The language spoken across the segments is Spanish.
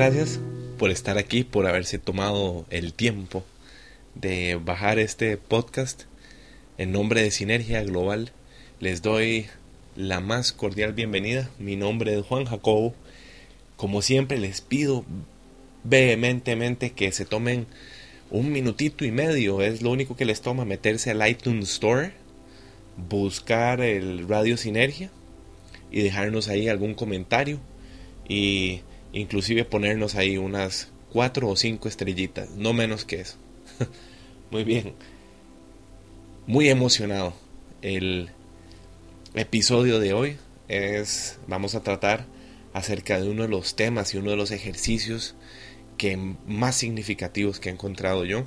Gracias por estar aquí, por haberse tomado el tiempo de bajar este podcast. En nombre de Sinergia Global les doy la más cordial bienvenida. Mi nombre es Juan Jacobo. Como siempre les pido vehementemente que se tomen un minutito y medio. Es lo único que les toma meterse al iTunes Store, buscar el Radio Sinergia y dejarnos ahí algún comentario y inclusive ponernos ahí unas cuatro o cinco estrellitas, no menos que eso. Muy bien. Muy emocionado. El episodio de hoy es vamos a tratar acerca de uno de los temas y uno de los ejercicios que más significativos que he encontrado yo.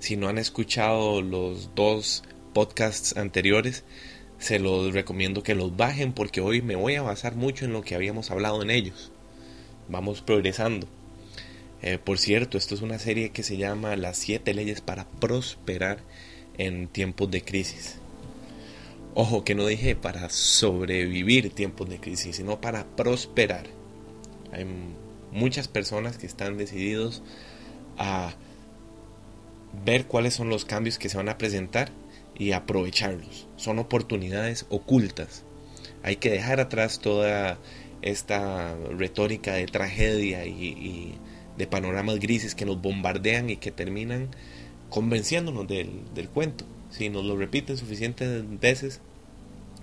Si no han escuchado los dos podcasts anteriores, se los recomiendo que los bajen porque hoy me voy a basar mucho en lo que habíamos hablado en ellos. Vamos progresando. Eh, por cierto, esto es una serie que se llama Las siete leyes para prosperar en tiempos de crisis. Ojo que no dije para sobrevivir tiempos de crisis, sino para prosperar. Hay muchas personas que están decididos a ver cuáles son los cambios que se van a presentar y aprovecharlos. Son oportunidades ocultas. Hay que dejar atrás toda esta retórica de tragedia y, de panoramas grises que nos bombardean y que terminan convenciéndonos del, del cuento. Si nos lo repiten suficientes veces,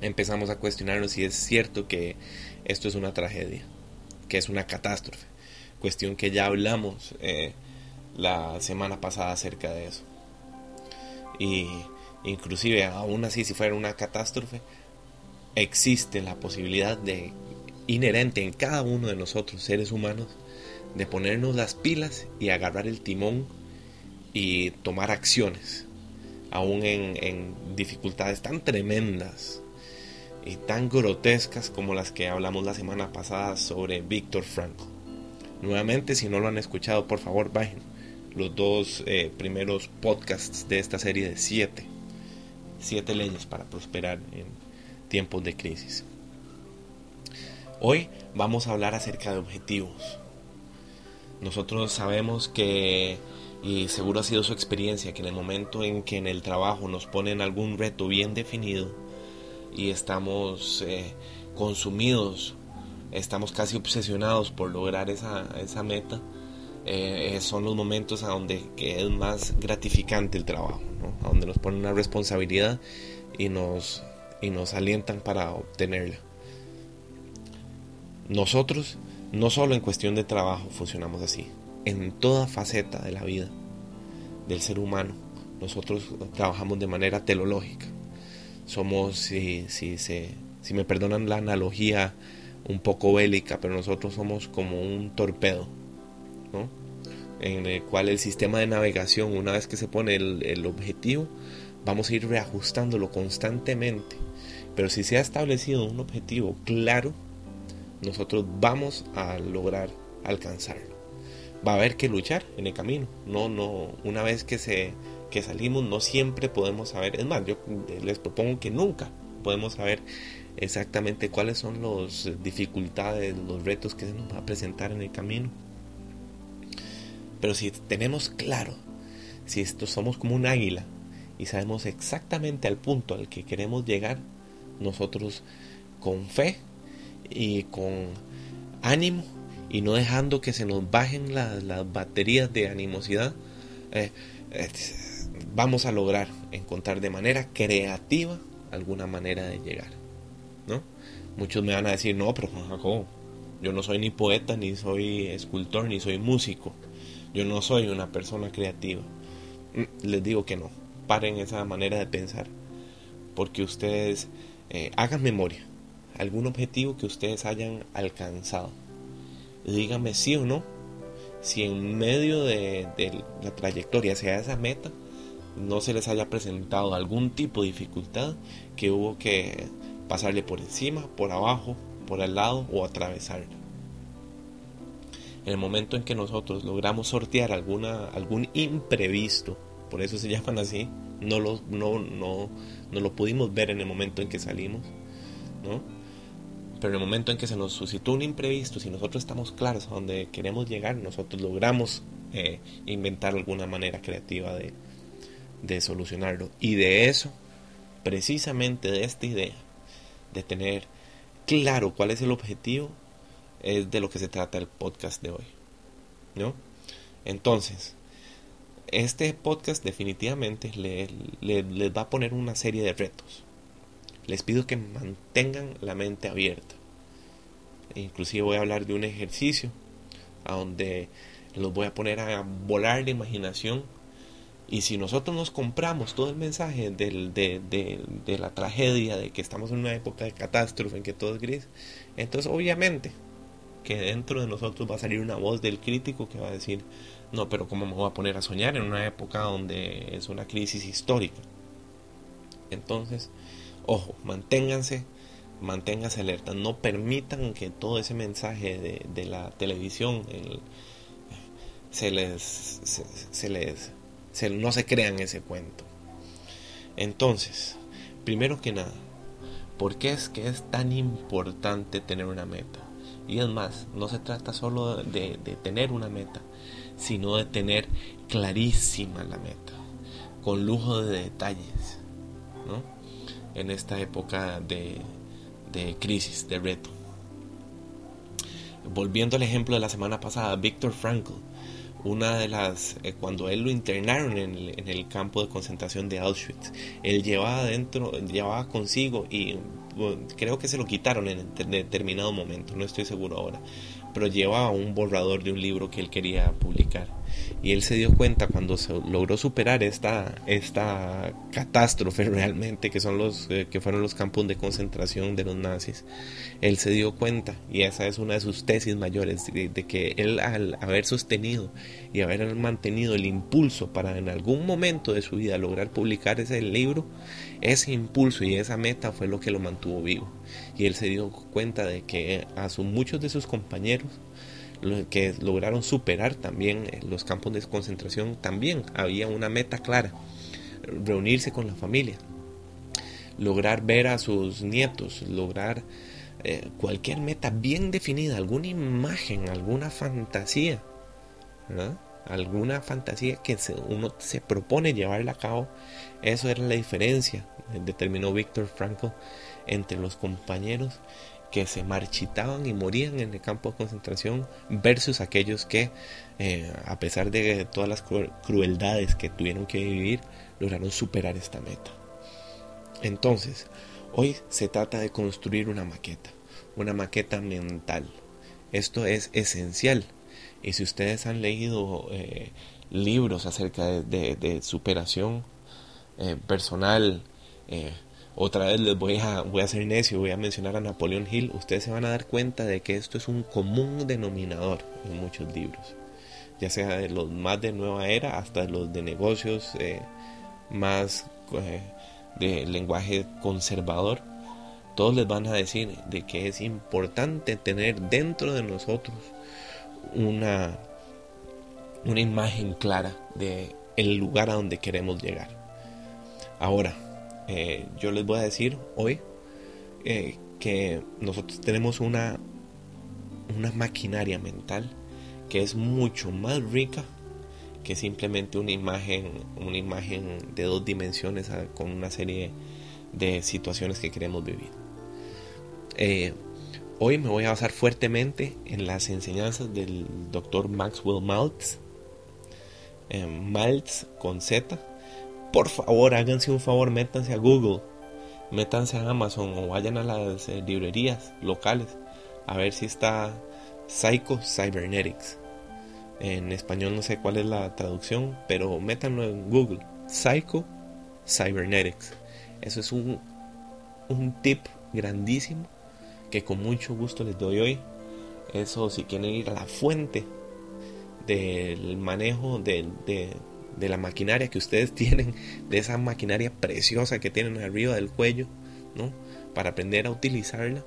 empezamos a cuestionarnos si es cierto que esto es una tragedia, que es una catástrofe. Cuestión que ya hablamos eh, la semana pasada acerca de eso. Y inclusive aún así si fuera una catástrofe, existe la posibilidad de inherente en cada uno de nosotros, seres humanos, de ponernos las pilas y agarrar el timón y tomar acciones, aún en, dificultades tan tremendas y tan grotescas como las que hablamos la semana pasada sobre Víctor Franco. Nuevamente, si no lo han escuchado, por favor, bajen los dos eh, primeros podcasts de esta serie de siete siete leyes para prosperar en tiempos de crisis. Hoy vamos a hablar acerca de objetivos. Nosotros sabemos que, y seguro ha sido su experiencia, que en el momento en que en el trabajo nos ponen algún reto bien definido y estamos eh, consumidos, estamos casi obsesionados por lograr esa, meta, eh, son los momentos a donde es más gratificante el trabajo, a donde nos ponen una responsabilidad y nos, y nos alientan para obtenerla. Nosotros, no solo en cuestión de trabajo, funcionamos así, en toda faceta de la vida del ser humano, nosotros trabajamos de manera telológica. Somos, si, si, si me perdonan la analogía un poco bélica, pero nosotros somos como un torpedo en el cual el sistema de navegación, una vez que se pone el, objetivo, vamos a ir reajustándolo constantemente. Pero si se ha establecido un objetivo claro, nosotros vamos a lograr alcanzarlo. Va a haber que luchar en el camino. No, no, una vez que se que salimos no siempre podemos saber, es más, yo les propongo que nunca podemos saber exactamente cuáles son las dificultades, los retos que se nos va a presentar en el camino. Pero si tenemos claro, si esto somos como un águila y sabemos exactamente al punto al que queremos llegar, nosotros con fe y con ánimo y no dejando que se nos bajen las, baterías de animosidad, eh, vamos a lograr encontrar de manera creativa alguna manera de llegar. ¿no? Muchos me van a decir, no, pero Jacobo, yo no soy ni poeta, ni soy escultor, ni soy músico. Yo no soy una persona creativa. Mm, les digo que no. Paren esa manera de pensar. Porque ustedes eh, hagan memoria. Algún objetivo que ustedes hayan alcanzado. Díganme sí o no. Si en medio de, la trayectoria hacia esa meta no se les haya presentado algún tipo de dificultad que hubo que pasarle por encima, por abajo, por al lado o atravesarla en el momento en que nosotros logramos sortear alguna, algún imprevisto, por eso se llaman así, no lo, no, no, no lo pudimos ver en el momento en que salimos, ¿no? Pero en el momento en que se nos suscitó un imprevisto, si nosotros estamos claros a dónde queremos llegar, nosotros logramos eh, inventar alguna manera creativa de, de solucionarlo. Y de eso, precisamente de esta idea, de tener claro cuál es el objetivo, es de lo que se trata el podcast de hoy. ¿No? Entonces, este podcast definitivamente les va a poner una serie de retos. Les pido que mantengan la mente abierta. Inclusive voy a hablar de un ejercicio donde los voy a poner a volar la imaginación. Y si nosotros nos compramos todo el mensaje de, de la tragedia, de que estamos en una época de catástrofe, en que todo es gris, entonces obviamente que dentro de nosotros va a salir una voz del crítico que va a decir, no, pero ¿cómo me voy a poner a soñar en una época donde es una crisis histórica? Entonces, ojo, manténganse, manténganse alerta, no permitan que todo ese mensaje de, la televisión se les, se, les, no se crean ese cuento. Entonces, primero que nada, ¿por qué es que es tan importante tener una meta? Y es más, no se trata solo de, de tener una meta, sino de tener clarísima la meta, con lujo de detalles. En esta época de, crisis, de reto. Volviendo al ejemplo de la semana pasada, Víctor Frankl, una de las, eh, cuando él lo internaron en el, en el, campo de concentración de Auschwitz, él llevaba dentro, llevaba consigo y creo que se lo quitaron en determinado momento, no estoy seguro ahora, pero llevaba un borrador de un libro que él quería publicar. Y él se dio cuenta cuando se logró superar esta, esta catástrofe realmente, que, son los, eh, que fueron los campos de concentración de los nazis, él se dio cuenta, y esa es una de sus tesis mayores, de, que él al haber sostenido y haber mantenido el impulso para en algún momento de su vida lograr publicar ese libro, ese impulso y esa meta fue lo que lo mantuvo vivo. Y él se dio cuenta de que a su, muchos de sus compañeros que lograron superar también eh, los campos de concentración, también había una meta clara, reunirse con la familia, lograr ver a sus nietos, lograr eh, cualquier meta bien definida, alguna imagen, alguna fantasía, alguna fantasía que uno se propone llevarla a cabo, eso era la diferencia, determinó Víctor Frankl entre los compañeros que se marchitaban y morían en el campo de concentración versus aquellos que, eh, a pesar de todas las crueldades que tuvieron que vivir, lograron superar esta meta. Entonces, hoy se trata de construir una maqueta, una maqueta mental. Esto es esencial. Y si ustedes han leído eh, libros acerca de, superación eh, personal, otra vez les voy a, voy a ser necio, voy a mencionar a Napoleón Hill. Ustedes se van a dar cuenta de que esto es un común denominador en muchos libros, ya sea de los más de nueva era hasta los de negocios eh, más eh, de lenguaje conservador. Todos les van a decir de que es importante tener dentro de nosotros una, una imagen clara de el lugar a donde queremos llegar. Ahora, eh, yo les voy a decir hoy eh, que nosotros tenemos una, una maquinaria mental que es mucho más rica que simplemente una imagen, una imagen de dos dimensiones ah, con una serie de situaciones que queremos vivir. Eh, hoy me voy a basar fuertemente en las enseñanzas del doctor Maxwell Maltz, Maltz con Z, por favor, háganse un favor, métanse a Google, métanse a Amazon o vayan a las eh, librerías locales a ver si está Psycho Cybernetics. En español no sé cuál es la traducción, pero métanlo en Google. Psycho Cybernetics. Eso es un, un tip grandísimo que con mucho gusto les doy hoy. Eso si quieren ir a la fuente del manejo de, de la maquinaria que ustedes tienen, de esa maquinaria preciosa que tienen arriba del cuello, ¿no? Para aprender a utilizarla.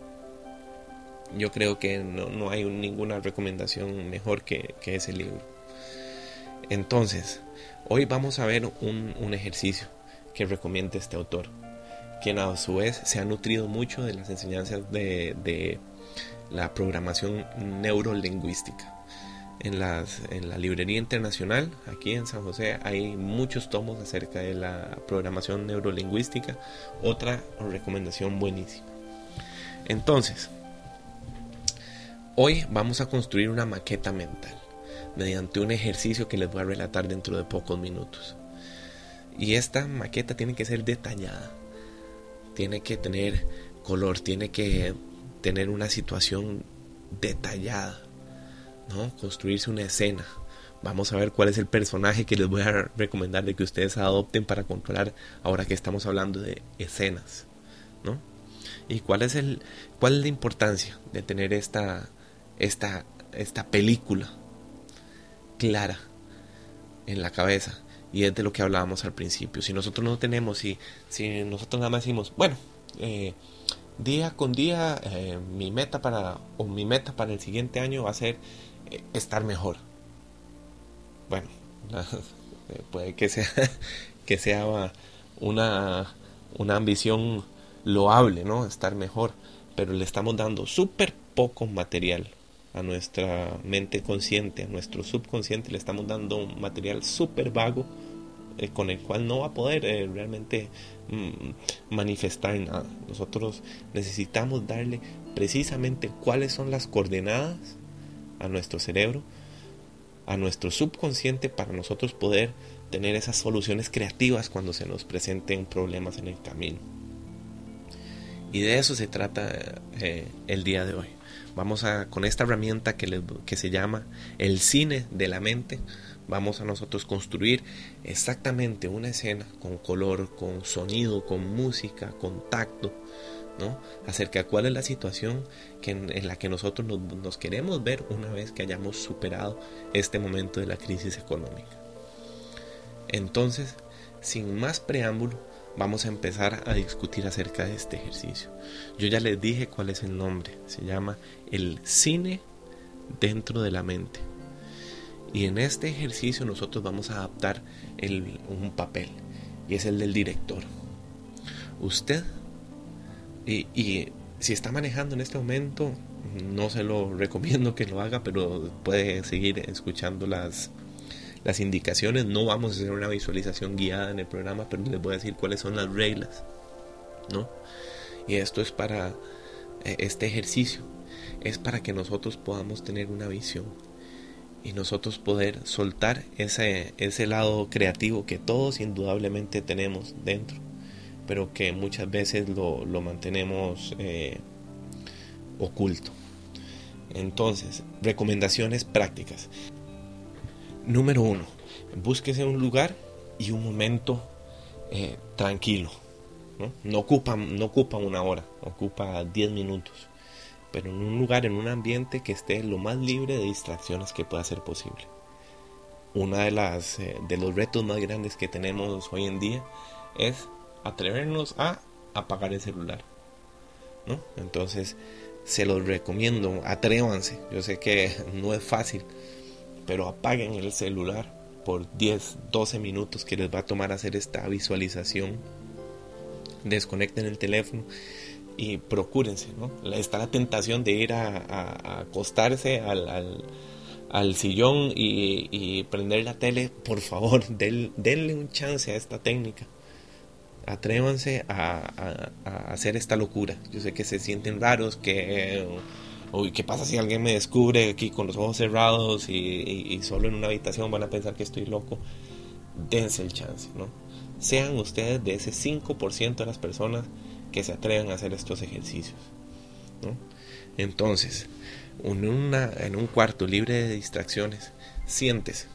Yo creo que no, hay ninguna recomendación mejor que, ese libro. Entonces, hoy vamos a ver un, un ejercicio que recomienda este autor, quien a su vez se ha nutrido mucho de las enseñanzas de, de la programación neurolingüística. En, las, en la librería internacional, aquí en San José, hay muchos tomos acerca de la programación neurolingüística. Otra recomendación buenísima. Entonces, hoy vamos a construir una maqueta mental mediante un ejercicio que les voy a relatar dentro de pocos minutos. Y esta maqueta tiene que ser detallada, tiene que tener color, tiene que tener una situación detallada, ¿no? Construirse una escena. Vamos a ver cuál es el personaje que les voy a recomendar de que ustedes adopten para controlar ahora que estamos hablando de escenas, ¿no? Y cuál es el cuál es la importancia de tener esta esta esta película clara en la cabeza y es de lo que hablábamos al principio. Si nosotros no tenemos, si, si nosotros nada más decimos, bueno, eh, día con día eh, mi meta para o mi meta para el siguiente año va a ser eh, estar mejor. Bueno, puede que sea que sea una una ambición loable, ¿no? Estar mejor, pero le estamos dando súper poco material a nuestra mente consciente, a nuestro subconsciente, le estamos dando un material súper vago eh, con el cual no va a poder eh, realmente mm, manifestar nada. Nosotros necesitamos darle precisamente cuáles son las coordenadas a nuestro cerebro, a nuestro subconsciente para nosotros poder tener esas soluciones creativas cuando se nos presenten problemas en el camino. Y de eso se trata eh, el día de hoy. Vamos a, con esta herramienta que, que se llama el cine de la mente, vamos a nosotros construir exactamente una escena con color, con sonido, con música, con tacto, ¿no? Acerca de cuál es la situación en, la que nosotros nos, nos queremos ver una vez que hayamos superado este momento de la crisis económica. Entonces, sin más preámbulo, vamos a empezar a discutir acerca de este ejercicio. Yo ya les dije cuál es el nombre. Se llama el cine dentro de la mente. Y en este ejercicio nosotros vamos a adaptar un papel. Y es el del director. Usted, y, si está manejando en este momento, no se lo recomiendo que lo haga, pero puede seguir escuchando las las indicaciones. No vamos a hacer una visualización guiada en el programa, pero les voy a decir cuáles son las reglas. ¿no? Y esto es para eh, este ejercicio, es para que nosotros podamos tener una visión y nosotros poder soltar ese, ese lado creativo que todos indudablemente tenemos dentro, pero que muchas veces lo, mantenemos eh, oculto. Entonces, recomendaciones prácticas. Número uno, búsquese un lugar y un momento eh, tranquilo. ¿no? No, ocupa, no ocupa una hora, ocupa 10 minutos. Pero en un lugar, en un ambiente que esté lo más libre de distracciones que pueda ser posible. Una de las eh, de los retos más grandes que tenemos hoy en día es atrevernos a apagar el celular. ¿no? Entonces, se los recomiendo, atrévanse. Yo sé que no es fácil, pero apaguen el celular por 10, 12 minutos que les va a tomar hacer esta visualización. Desconecten el teléfono y procúrense, ¿no? Está la tentación de ir a, acostarse al, sillón y, prender la tele. Por favor, denle un chance a esta técnica. Atrévanse a, a, hacer esta locura. Yo sé que se sienten raros, que Uy, ¿qué pasa si alguien me descubre aquí con los ojos cerrados y, solo en una habitación van a pensar que estoy loco? Dense el chance, ¿no? Sean ustedes de ese 5% de las personas que se atrevan a hacer estos ejercicios. Entonces, en, un cuarto libre de distracciones, siéntese.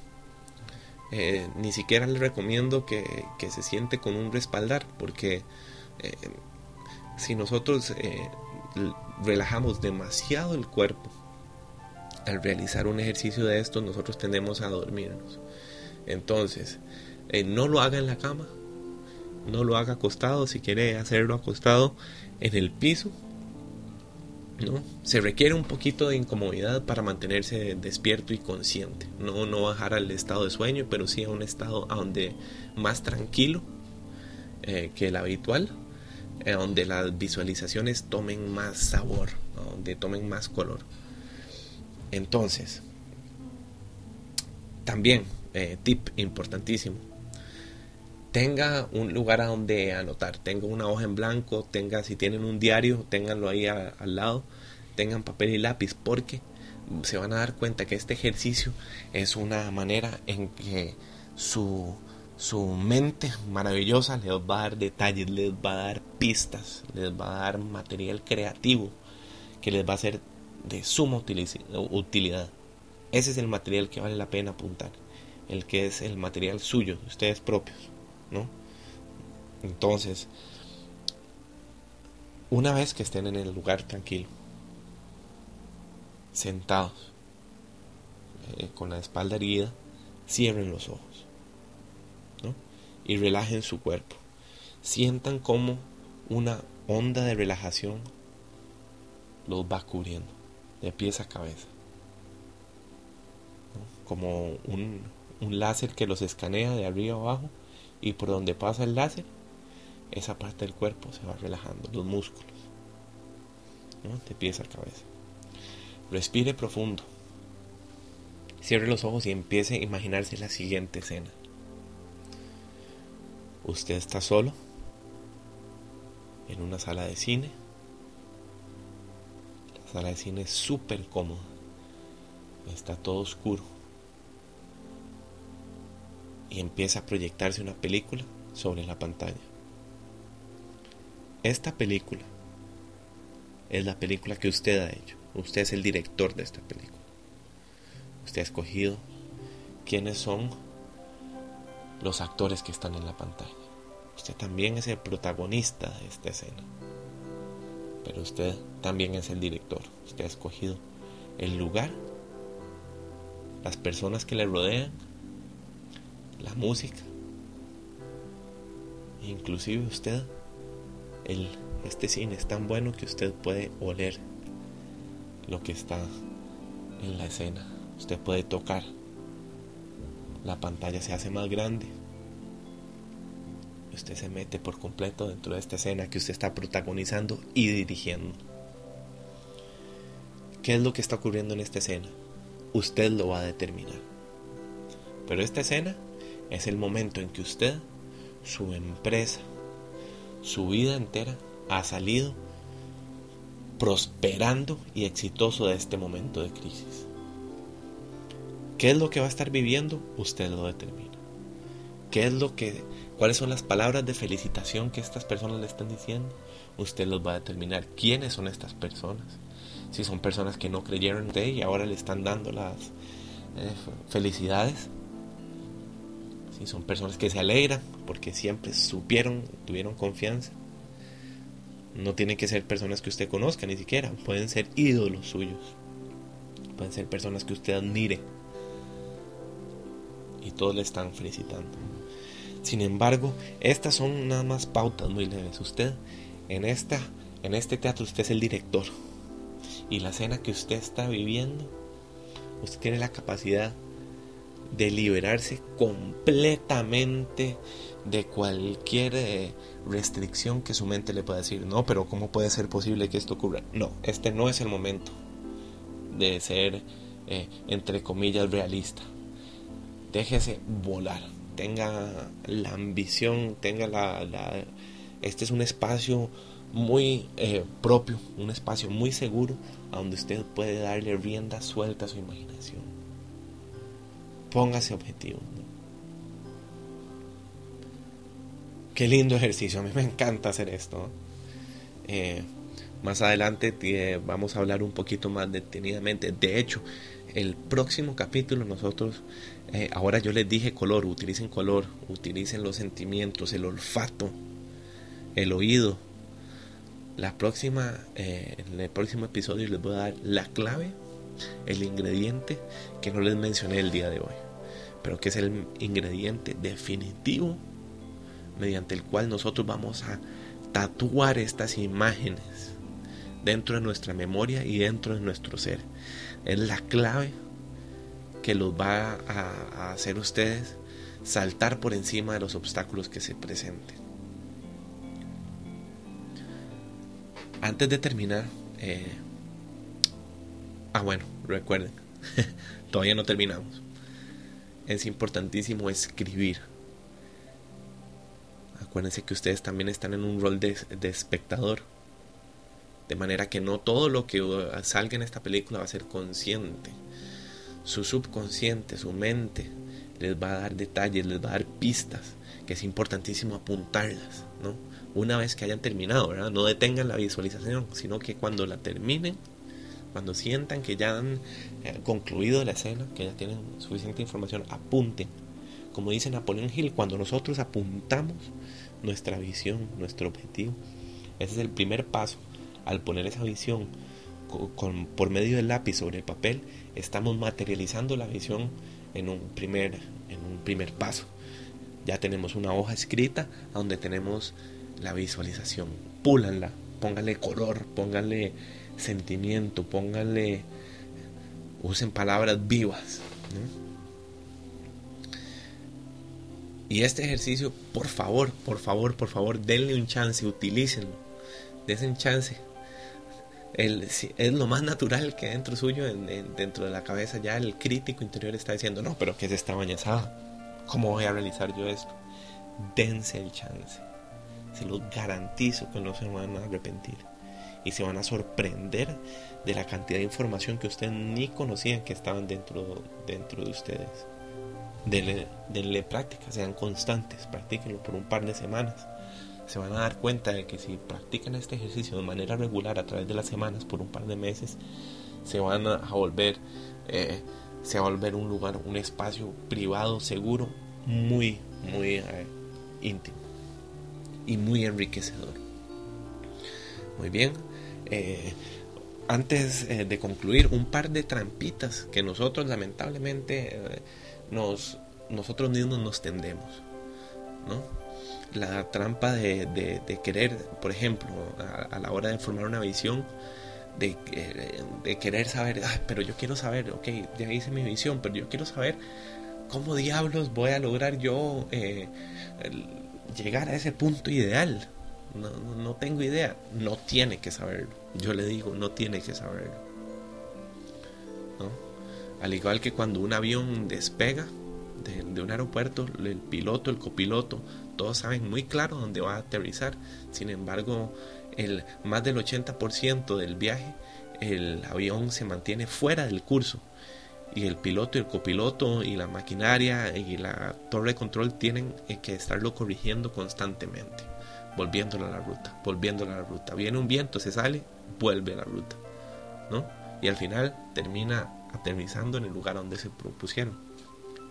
Eh, ni siquiera le recomiendo que, se siente con un respaldar, porque eh, si nosotros eh, relajamos demasiado el cuerpo. Al realizar un ejercicio de estos, nosotros tendemos a dormirnos. Entonces, no lo haga en la cama, no lo haga acostado, si quiere hacerlo acostado en el piso, ¿no? Se requiere un poquito de incomodidad para mantenerse despierto y consciente. No, no bajar al estado de sueño, pero sí a un estado donde más tranquilo eh, que el habitual eh, donde las visualizaciones tomen más sabor, donde tomen más color. Entonces, también, eh, tip importantísimo, tenga un lugar a donde anotar, tenga una hoja en blanco, tenga, si tienen un diario, ténganlo ahí al lado, tengan papel y lápiz, porque se van a dar cuenta que este ejercicio es una manera en que su, su mente maravillosa les va a dar detalles, les va a dar pistas, les va a dar material creativo que les va a ser de suma utilidad. Ese es el material que vale la pena apuntar, el que es el material suyo, de ustedes propios, Entonces, una vez que estén en el lugar tranquilo, sentados, eh, con la espalda erguida, cierren los ojos y relajen su cuerpo. Sientan como una onda de relajación los va cubriendo de pies a cabeza. Como un láser que los escanea de arriba abajo y por donde pasa el láser, esa parte del cuerpo se va relajando, los músculos, de pies a cabeza. Respire profundo. Cierre los ojos y empiece a imaginarse la siguiente escena. Usted está solo en una sala de cine. La sala de cine es súper cómoda. Está todo oscuro. Y empieza a proyectarse una película sobre la pantalla. Esta película es la película que usted ha hecho. Usted es el director de esta película. Usted ha escogido quiénes son los actores que están en la pantalla. Usted también es el protagonista de esta escena. Pero usted también es el director. Usted ha escogido el lugar, las personas que le rodean, la música, inclusive usted, el, este cine es tan bueno que usted puede oler lo que está en la escena. Usted puede tocar. La pantalla se hace más grande. Usted se mete por completo dentro de esta escena que usted está protagonizando y dirigiendo. ¿Qué es lo que está ocurriendo en esta escena? Usted lo va a determinar. Pero esta escena es el momento en que usted, su empresa, su vida entera ha salido prosperando y exitoso de este momento de crisis. ¿Qué es lo que va a estar viviendo? Usted lo determina. ¿Qué es lo que cuáles son las palabras de felicitación que estas personas le están diciendo? Usted los va a determinar. ¿Quiénes son estas personas? Si son personas que no creyeron en usted y ahora le están dando las eh, felicidades. Si son personas que se alegran porque siempre supieron, tuvieron confianza no tienen que ser personas que usted conozca ni siquiera. Pueden ser ídolos suyos. Pueden ser personas que usted admire. Y todos le están felicitando. Sin embargo, estas son nada más pautas muy leves. Usted en esta en este teatro usted es el director. Y la escena que usted está viviendo, usted tiene la capacidad de liberarse completamente de cualquier eh, restricción que su mente le pueda decir, no, pero ¿cómo puede ser posible que esto ocurra? No, este no es el momento de ser, eh, entre comillas, realista. Déjese volar, tenga la ambición, tenga la... este es un espacio muy eh, propio, un espacio muy seguro a donde usted puede darle rienda suelta a su imaginación. Póngase objetivo. Qué lindo ejercicio, a mí me encanta hacer esto. Eh, más adelante eh, vamos a hablar un poquito más detenidamente. De hecho, el próximo capítulo nosotros, eh, ahora yo les dije color, utilicen color, utilicen los sentimientos, el olfato, el oído. La próxima, en el próximo episodio les voy a dar la clave, el ingrediente que no les mencioné el día de hoy, pero que es el ingrediente definitivo mediante el cual nosotros vamos a tatuar estas imágenes dentro de nuestra memoria y dentro de nuestro ser. Es la clave que los va a, hacer ustedes saltar por encima de los obstáculos que se presenten. Antes de terminar, eh, ah bueno, recuerden, todavía no terminamos. Es importantísimo escribir. Acuérdense que ustedes también están en un rol de, espectador. De manera que no todo lo que salga en esta película va a ser consciente. Su subconsciente, su mente, les va a dar detalles, les va a dar pistas, que es importantísimo apuntarlas, ¿no? Una vez que hayan terminado, ¿verdad? No detengan la visualización, sino que cuando la terminen, cuando sientan que ya han eh, concluido la escena, que ya tienen suficiente información, apunten. Como dice Napoleón Hill, cuando nosotros apuntamos nuestra visión, nuestro objetivo, ese es el primer paso. Al poner esa visión por medio del lápiz sobre el papel, estamos materializando la visión en un primer, en un primer paso. Ya tenemos una hoja escrita donde tenemos la visualización. Púlanla, pónganle color, pónganle sentimiento, pónganle, usen palabras vivas. Y este ejercicio, por favor, por favor, por favor, denle un chance, utilícenlo. Denle un chance es lo más natural que dentro suyo, dentro de la cabeza, ya el crítico interior está diciendo, no, pero ¿qué es esta bañazada? ¿Cómo voy a realizar yo esto? Dense el chance. Se los garantizo que no se van a arrepentir. Y se van a sorprender de la cantidad de información que ustedes ni conocían que estaban dentro, dentro de ustedes. Denle, denle práctica, sean constantes, practíquenlo por un par de semanas se van a dar cuenta de que si practican este ejercicio de manera regular a través de las semanas por un par de meses, se van a volver, eh, se va a volver un lugar, un espacio privado, seguro, muy, muy eh, íntimo y muy enriquecedor. Muy bien. Eh, antes de concluir, un par de trampitas que nosotros lamentablemente nos, nosotros mismos nos tendemos. ¿no? la trampa de, querer, por ejemplo, a, la hora de formar una visión, de, de querer saber, pero yo quiero saber, ok, ya hice mi visión, pero yo quiero saber cómo diablos voy a lograr yo eh, llegar a ese punto ideal. No, tengo idea, no tiene que saberlo. Yo le digo, no tiene que saberlo. Al igual que cuando un avión despega de, de un aeropuerto, el piloto, el copiloto, todos saben muy claro dónde va a aterrizar. Sin embargo, el más del 80% del viaje, el avión se mantiene fuera del curso. Y el piloto y el copiloto y la maquinaria y la torre de control tienen eh, que estarlo corrigiendo constantemente, volviéndolo a la ruta, volviéndolo a la ruta. Viene un viento, se sale, vuelve a la ruta, ¿no? Y al final termina aterrizando en el lugar donde se propusieron.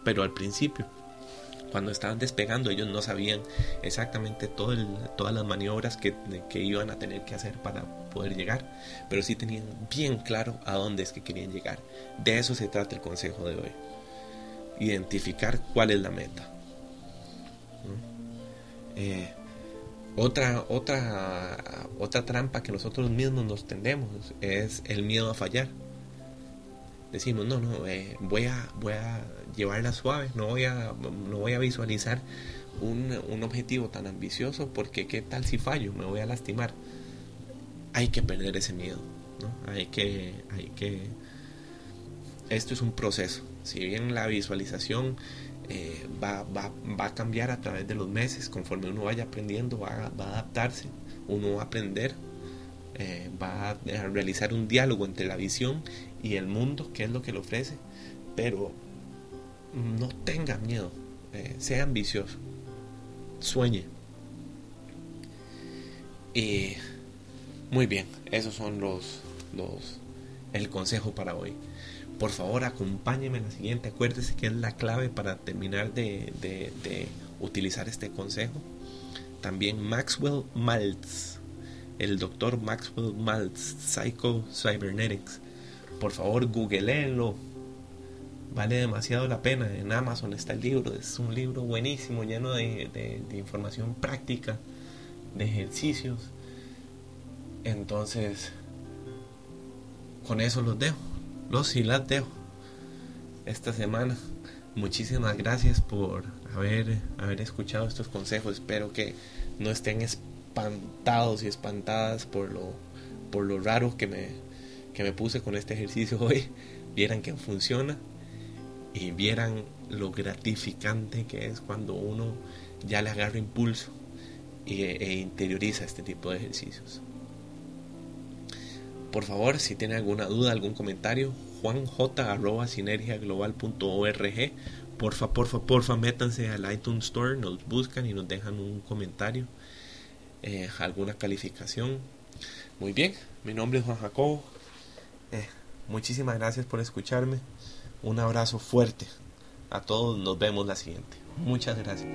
Pero al principio cuando estaban despegando ellos no sabían exactamente todas las maniobras que, iban a tener que hacer para poder llegar, pero sí tenían bien claro a dónde es que querían llegar. De eso se trata el consejo de hoy. Identificar cuál es la meta. Eh, otra, otra, otra trampa que nosotros mismos nos tendemos es el miedo a fallar. Decimos, no, no, eh, voy, a, voy a llevarla suave, no voy a, no voy a visualizar un, un objetivo tan ambicioso porque qué tal si fallo, me voy a lastimar. Hay que perder ese miedo, ¿no? Hay que, hay que... Esto es un proceso. Si bien la visualización eh, va, va, va, a cambiar a través de los meses, conforme uno vaya aprendiendo, va, va a adaptarse, uno va a aprender, eh, va a realizar un diálogo entre la visión y el mundo, que es lo que le ofrece, pero no tenga miedo, eh, sea ambicioso, sueñe. Y muy bien, esos son los, los el consejo para hoy. Por favor, acompáñeme en la siguiente. Acuérdese que es la clave para terminar de, de utilizar este consejo. También Maxwell Maltz, el doctor Maxwell Maltz, Psycho Cybernetics. Por favor, googleenlo, vale demasiado la pena. En Amazon está el libro, es un libro buenísimo, lleno de, información práctica, de ejercicios. Entonces, con eso los dejo, los y las dejo esta semana. Muchísimas gracias por haber, haber escuchado estos consejos. Espero que no estén espantados y espantadas por lo por lo raro que me, que me puse con este ejercicio hoy, vieran que funciona y vieran lo gratificante que es cuando uno ya le agarra impulso e, interioriza este tipo de ejercicios. Por favor, si tiene alguna duda, algún comentario, juanj.sinergiaglobal.org. Porfa, porfa, porfa, métanse al iTunes Store, nos buscan y nos dejan un comentario, eh, alguna calificación. Muy bien, mi nombre es Juan Jacobo. Eh, muchísimas gracias por escucharme. Un abrazo fuerte. A todos nos vemos la siguiente. Muchas gracias.